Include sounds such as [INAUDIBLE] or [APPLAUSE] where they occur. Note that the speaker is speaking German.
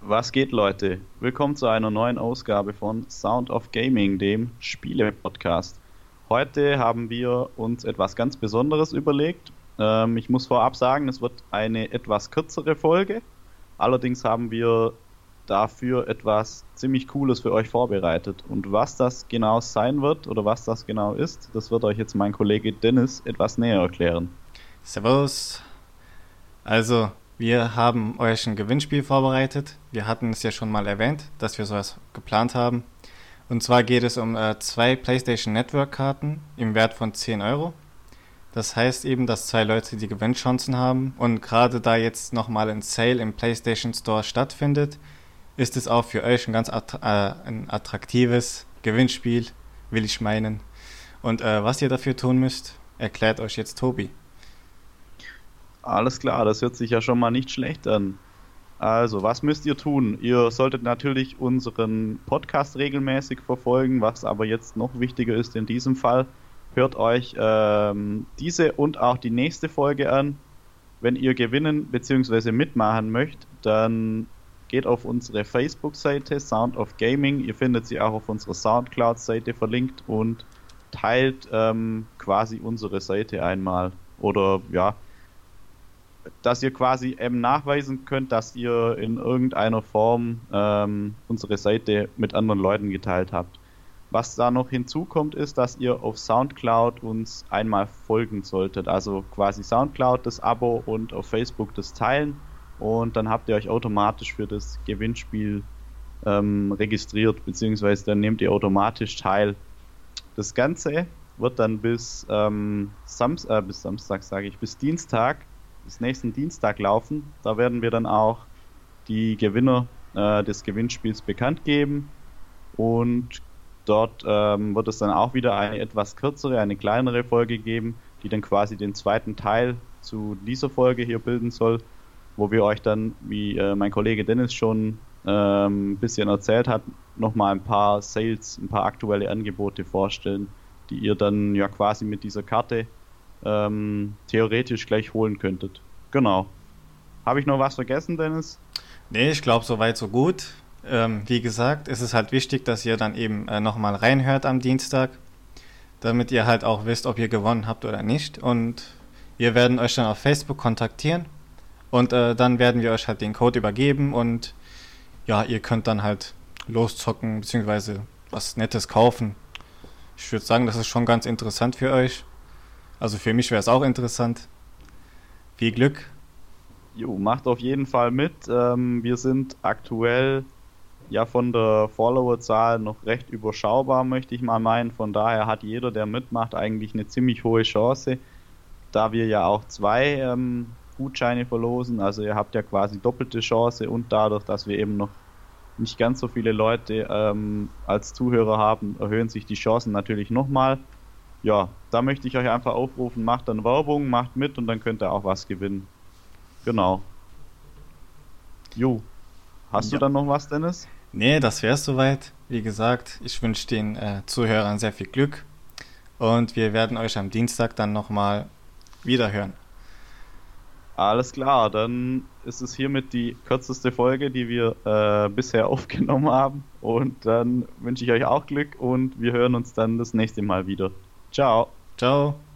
Was geht, Leute? Willkommen zu einer neuen Ausgabe von Sound of Gaming, dem Spiele-Podcast. Heute haben wir uns etwas ganz Besonderes überlegt. Ähm, ich muss vorab sagen, es wird eine etwas kürzere Folge. Allerdings haben wir dafür etwas ziemlich Cooles für euch vorbereitet. Und was das genau sein wird oder was das genau ist, das wird euch jetzt mein Kollege Dennis etwas näher erklären. Servus. Also, wir haben euch ein Gewinnspiel vorbereitet. Wir hatten es ja schon mal erwähnt, dass wir sowas geplant haben. Und zwar geht es um äh, zwei PlayStation Network Karten im Wert von 10 Euro. Das heißt eben, dass zwei Leute die Gewinnchancen haben. Und gerade da jetzt nochmal ein Sale im PlayStation Store stattfindet, ist es auch für euch ein ganz att äh, ein attraktives Gewinnspiel, will ich meinen. Und äh, was ihr dafür tun müsst, erklärt euch jetzt Tobi. Alles klar, das hört sich ja schon mal nicht schlecht an. Also, was müsst ihr tun? Ihr solltet natürlich unseren Podcast regelmäßig verfolgen, was aber jetzt noch wichtiger ist in diesem Fall. Hört euch ähm, diese und auch die nächste Folge an. Wenn ihr gewinnen bzw. mitmachen möchtet, dann geht auf unsere Facebook-Seite Sound of Gaming. Ihr findet sie auch auf unserer Soundcloud-Seite verlinkt und teilt ähm, quasi unsere Seite einmal. Oder ja, dass ihr quasi eben nachweisen könnt, dass ihr in irgendeiner Form ähm, unsere Seite mit anderen Leuten geteilt habt. Was da noch hinzukommt, ist, dass ihr auf Soundcloud uns einmal folgen solltet. Also quasi Soundcloud das Abo und auf Facebook das Teilen. Und dann habt ihr euch automatisch für das Gewinnspiel ähm, registriert, beziehungsweise dann nehmt ihr automatisch teil. Das Ganze wird dann bis, ähm, Sams äh, bis Samstag, sage ich, bis Dienstag bis nächsten Dienstag laufen. Da werden wir dann auch die Gewinner äh, des Gewinnspiels bekannt geben. Und dort ähm, wird es dann auch wieder eine etwas kürzere, eine kleinere Folge geben, die dann quasi den zweiten Teil zu dieser Folge hier bilden soll, wo wir euch dann, wie äh, mein Kollege Dennis schon ähm, ein bisschen erzählt hat, nochmal ein paar Sales, ein paar aktuelle Angebote vorstellen, die ihr dann ja quasi mit dieser Karte ähm, theoretisch gleich holen könntet. Genau. Habe ich noch was vergessen, Dennis? Nee, ich glaube, soweit so gut. Ähm, wie gesagt, es ist halt wichtig, dass ihr dann eben äh, nochmal reinhört am Dienstag, damit ihr halt auch wisst, ob ihr gewonnen habt oder nicht. Und wir werden euch dann auf Facebook kontaktieren und äh, dann werden wir euch halt den Code übergeben und ja, ihr könnt dann halt loszocken bzw. was Nettes kaufen. Ich würde sagen, das ist schon ganz interessant für euch. Also für mich wäre es auch interessant. Viel Glück. Jo, macht auf jeden Fall mit. Ähm, wir sind aktuell ja von der Followerzahl noch recht überschaubar, möchte ich mal meinen. Von daher hat jeder, der mitmacht, eigentlich eine ziemlich hohe Chance, da wir ja auch zwei ähm, Gutscheine verlosen. Also ihr habt ja quasi doppelte Chance und dadurch, dass wir eben noch nicht ganz so viele Leute ähm, als Zuhörer haben, erhöhen sich die Chancen natürlich nochmal ja, da möchte ich euch einfach aufrufen, macht dann Werbung, macht mit und dann könnt ihr auch was gewinnen. Genau. Jo. Hast ja. du dann noch was, Dennis? Nee, das wär's soweit. Wie gesagt, ich wünsche den äh, Zuhörern sehr viel Glück und wir werden euch am Dienstag dann nochmal wiederhören. Alles klar, dann ist es hiermit die kürzeste Folge, die wir äh, bisher [LAUGHS] aufgenommen haben. Und dann wünsche ich euch auch Glück und wir hören uns dann das nächste Mal wieder. Ciao. Ciao.